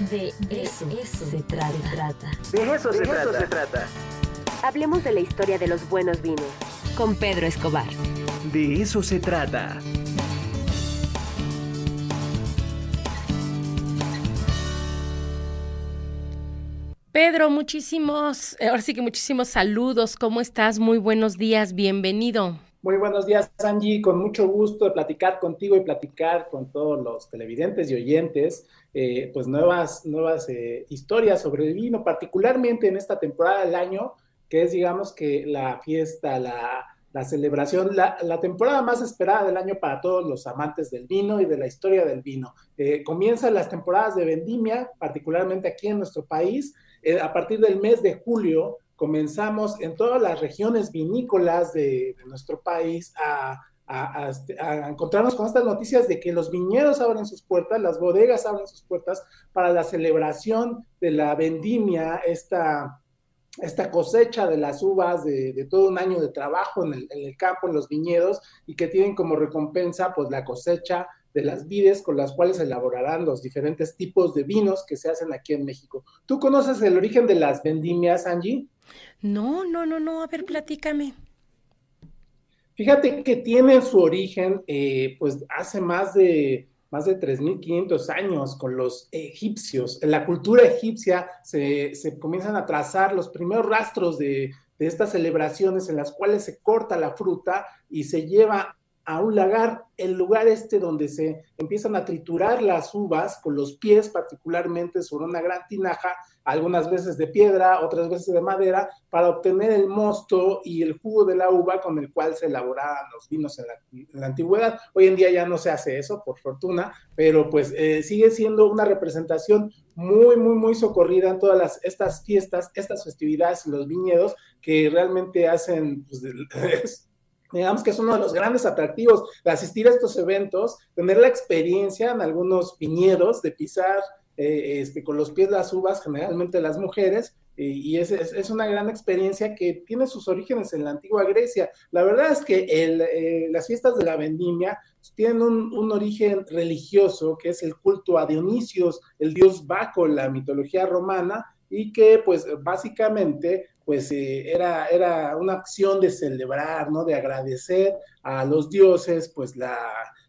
De eso, se, trata. De eso, se, trata. se trata. Hablemos de la historia de los buenos vinos. Con Pedro Escobar. De eso se trata. Pedro, muchísimos, ahora sí que muchísimos saludos. ¿Cómo estás? Muy buenos días, bienvenido. Muy buenos días, Angie. Con mucho gusto de platicar contigo y platicar con todos los televidentes y oyentes, eh, pues nuevas, nuevas eh, historias sobre el vino, particularmente en esta temporada del año, que es, digamos, que la fiesta, la, celebración, la, temporada más esperada del año para todos los amantes del vino y de la historia del vino. Eh, comienzan las temporadas de vendimia, particularmente aquí en nuestro país, a partir del mes de julio comenzamos en todas las regiones vinícolas de, nuestro país este, a, encontrarnos con estas noticias de que los viñedos abren sus puertas, las bodegas abren sus puertas para la celebración de la vendimia, esta, esta cosecha de las uvas de, todo un año de trabajo en el, en el, campo, en los viñedos, y que tienen como recompensa pues la cosecha de las vides con las cuales se elaborarán los diferentes tipos de vinos que se hacen aquí en México. ¿Tú conoces el origen de las vendimias, Angie? No, no, no, no, a ver, platícame. Fíjate que tiene su origen, eh, pues hace más de, más de 3.500 años con los egipcios. En la cultura egipcia se, se comienzan a trazar los primeros rastros de, de estas celebraciones en las cuales se corta la fruta y se lleva a un lagar, el lugar este donde se empiezan a triturar las uvas con los pies particularmente sobre una gran tinaja, algunas veces de piedra, otras veces de madera, para obtener el mosto y el jugo de la uva con el cual se elaboraban los vinos en la, antigüedad. Hoy en día ya no se hace eso, por fortuna, pero pues eh, sigue siendo una representación muy, muy, muy socorrida en todas las, estas fiestas, estas festividades y los viñedos que realmente hacen pues, digamos que es uno de los grandes atractivos de asistir a estos eventos, tener la experiencia en algunos viñedos de pisar eh, este, con los pies las uvas, generalmente las mujeres, y es, una gran experiencia que tiene sus orígenes en la antigua Grecia. La verdad es que eh, las fiestas de la vendimia tienen un, un, origen religioso, que es el culto a Dionisios, el dios Baco, la mitología romana, y que pues básicamente pues eh, era, era una acción de celebrar, ¿no? De agradecer a los dioses, pues la,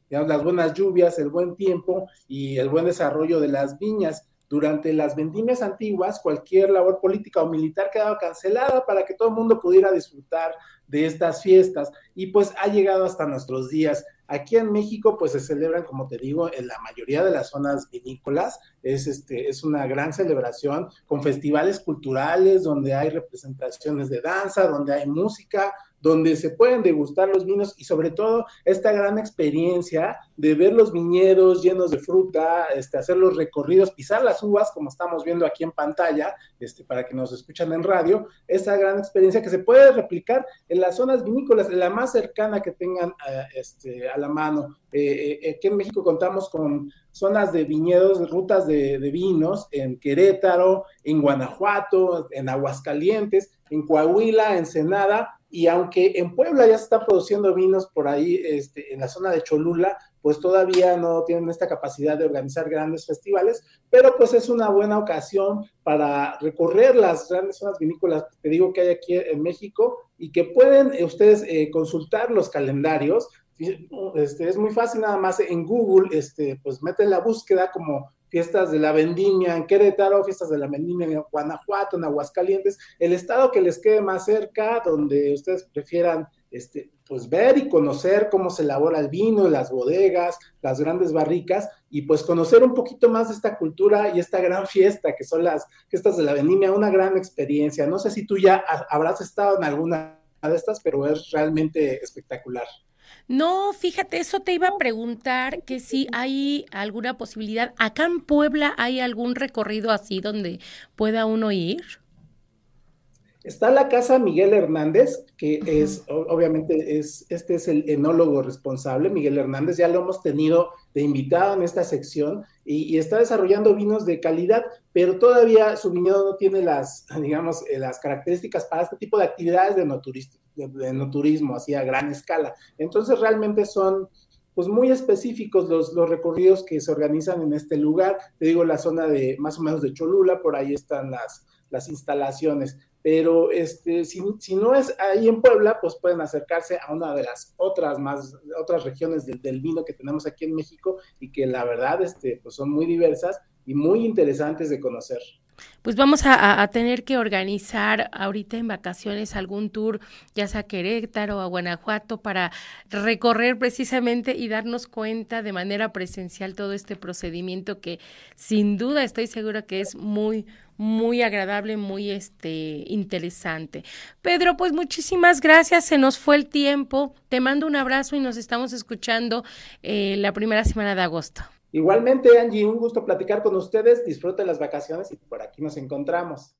las buenas lluvias, el buen tiempo y el buen desarrollo de las viñas. Durante las vendimias antiguas, cualquier labor política o militar quedaba cancelada para que todo el mundo pudiera disfrutar de estas fiestas y pues ha llegado hasta nuestros días. Aquí en México, pues se celebran, como te digo, en la mayoría de las zonas vinícolas. Es, este, es una gran celebración con festivales culturales donde hay representaciones de danza, donde hay música, donde se pueden degustar los vinos y sobre todo esta gran experiencia de ver los viñedos llenos de fruta, este, hacer los recorridos, pisar las uvas, como estamos viendo aquí en pantalla, este, para que nos escuchan en radio, esta gran experiencia que se puede replicar en las zonas vinícolas, en la más cercana que tengan eh, este, a la mano. Eh, eh, aquí en México contamos con zonas de viñedos, rutas de, de, vinos en Querétaro, en Guanajuato, en Aguascalientes, en Coahuila, en Senada, y aunque en Puebla ya se están produciendo vinos por ahí, este, en la zona de Cholula, pues todavía no tienen esta capacidad de organizar grandes festivales, pero pues es una buena ocasión para recorrer las grandes zonas vinícolas que te digo que hay aquí en México y que pueden eh, ustedes eh, consultar los calendarios. Este, es muy fácil nada más en Google, este, pues meten la búsqueda como fiestas de la vendimia en Querétaro, fiestas de la vendimia en Guanajuato, en Aguascalientes, el estado que les quede más cerca, donde ustedes prefieran este, pues ver y conocer cómo se elabora el vino, las bodegas, las grandes barricas, y pues conocer un poquito más de esta cultura y esta gran fiesta que son las fiestas de la vendimia, una gran experiencia. No sé si tú ya habrás estado en alguna de estas, pero es realmente espectacular. No, fíjate, eso te iba a preguntar que si hay alguna posibilidad. Acá en Puebla hay algún recorrido así donde pueda uno ir. Está la casa Miguel Hernández, que es, obviamente, es, este es el enólogo responsable, Miguel Hernández, ya lo hemos tenido de invitado en esta sección y, está desarrollando vinos de calidad, pero todavía su viñedo no tiene las, digamos, eh, las características para este tipo de actividades de no, de, no turismo, así a gran escala. Entonces, realmente son pues muy específicos los, los recorridos que se organizan en este lugar. Te digo, la zona de más o menos de Cholula, por ahí están las, las instalaciones. Pero este, si, si, no es ahí en Puebla, pues pueden acercarse a una de las otras más, otras regiones del, del, vino que tenemos aquí en México y que la verdad este, pues son muy diversas y muy interesantes de conocer. Pues vamos a, tener que organizar ahorita en vacaciones algún tour, ya sea a Querétaro o a Guanajuato, para recorrer precisamente y darnos cuenta de manera presencial todo este procedimiento que sin duda estoy segura que es muy, muy agradable, muy este interesante. Pedro, pues muchísimas gracias, se nos fue el tiempo, te mando un abrazo y nos estamos escuchando eh, la primera semana de agosto. Igualmente, Angie, un gusto platicar con ustedes, disfruten las vacaciones y por aquí nos encontramos.